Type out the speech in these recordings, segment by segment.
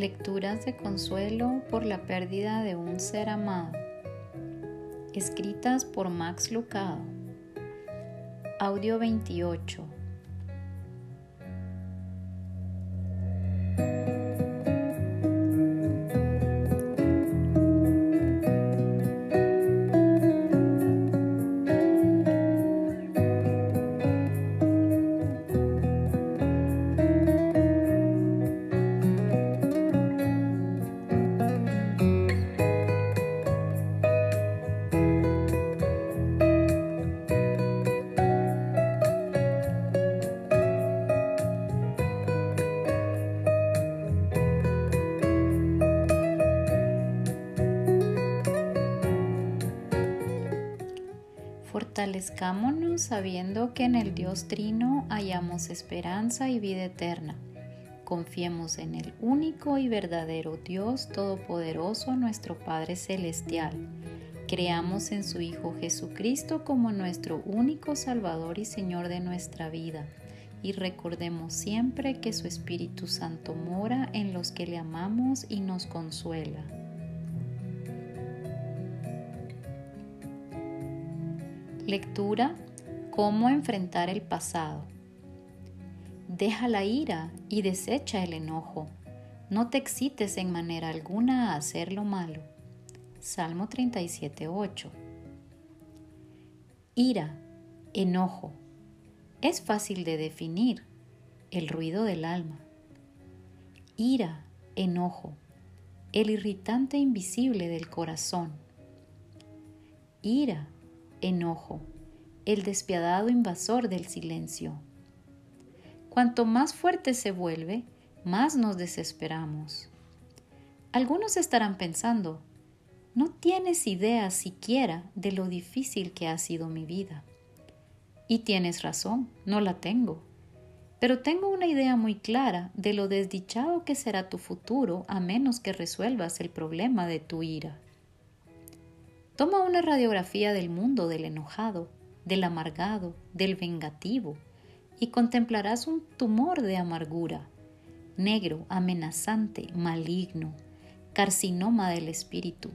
Lecturas de consuelo por la pérdida de un ser amado. Escritas por Max Lucado. Audio 28. Fortalezcámonos sabiendo que en el Dios Trino hallamos esperanza y vida eterna. Confiemos en el único y verdadero Dios Todopoderoso, nuestro Padre Celestial. Creamos en su Hijo Jesucristo como nuestro único Salvador y Señor de nuestra vida. Y recordemos siempre que su Espíritu Santo mora en los que le amamos y nos consuela. Lectura Cómo enfrentar el pasado. Deja la ira y desecha el enojo. No te excites en manera alguna a hacer lo malo. Salmo 37.8. Ira, enojo. Es fácil de definir. El ruido del alma. Ira, enojo. El irritante invisible del corazón. Ira, enojo, el despiadado invasor del silencio. Cuanto más fuerte se vuelve, más nos desesperamos. Algunos estarán pensando, no tienes idea siquiera de lo difícil que ha sido mi vida. Y tienes razón, no la tengo. Pero tengo una idea muy clara de lo desdichado que será tu futuro a menos que resuelvas el problema de tu ira. Toma una radiografía del mundo del enojado, del amargado, del vengativo, y contemplarás un tumor de amargura, negro, amenazante, maligno, carcinoma del espíritu.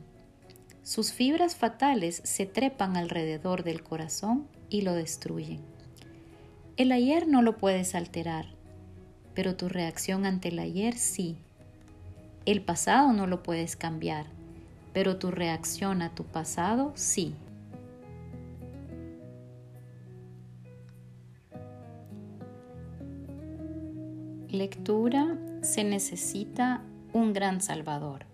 Sus fibras fatales se trepan alrededor del corazón y lo destruyen. El ayer no lo puedes alterar, pero tu reacción ante el ayer sí. El pasado no lo puedes cambiar, pero tu reacción a tu pasado sí. Lectura Se necesita un gran Salvador.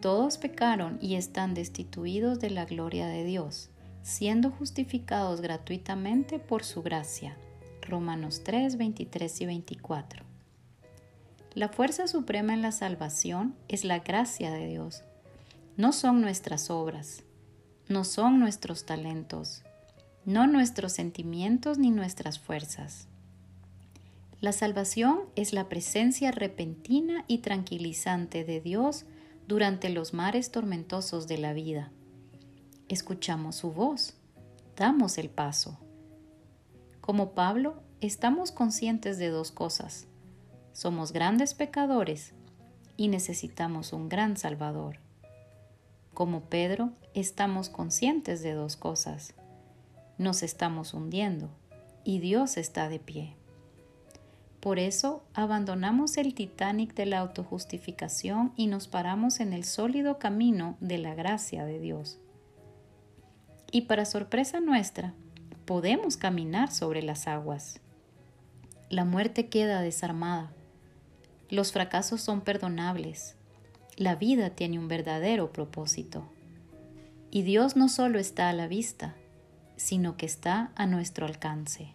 Todos pecaron y están destituidos de la gloria de Dios, siendo justificados gratuitamente por su gracia. Romanos 3, 23 y 24. La fuerza suprema en la salvación es la gracia de Dios no son nuestras obras, no son nuestros talentos, no nuestros sentimientos ni nuestras fuerzas. La salvación es la presencia repentina y tranquilizante de Dios durante los mares tormentosos de la vida. Escuchamos su voz, damos el paso. Como Pablo, estamos conscientes de dos cosas. Somos grandes pecadores y necesitamos un gran Salvador. Como Pedro, estamos conscientes de dos cosas. Nos estamos hundiendo y Dios está de pie. Por eso abandonamos el Titanic de la autojustificación y nos paramos en el sólido camino de la gracia de Dios. Y para sorpresa nuestra, podemos caminar sobre las aguas. La muerte queda desarmada. Los fracasos son perdonables la vida tiene un verdadero propósito. Y Dios no solo está a la vista, sino que está a nuestro alcance.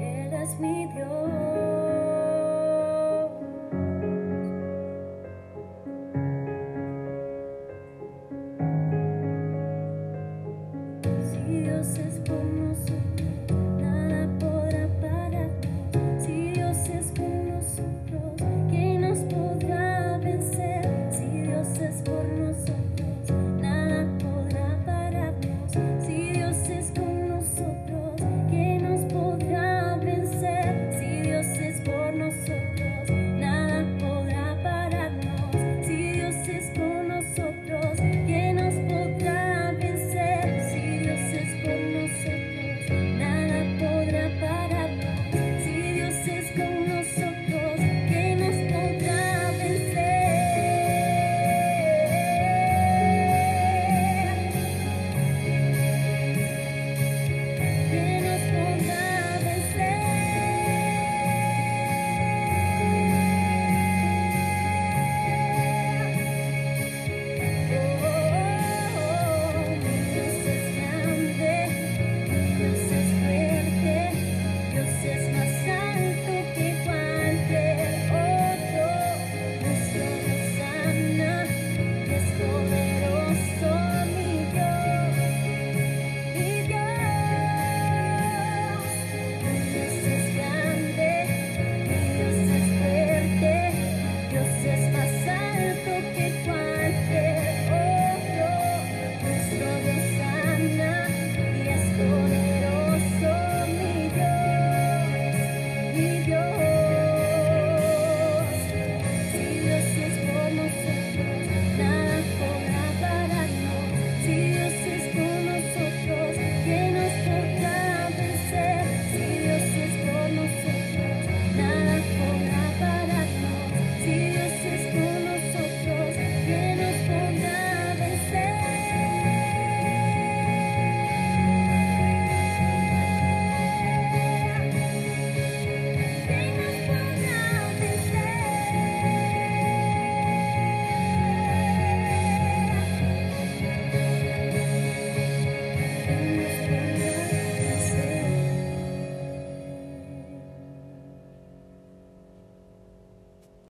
Eres mi Dios. Es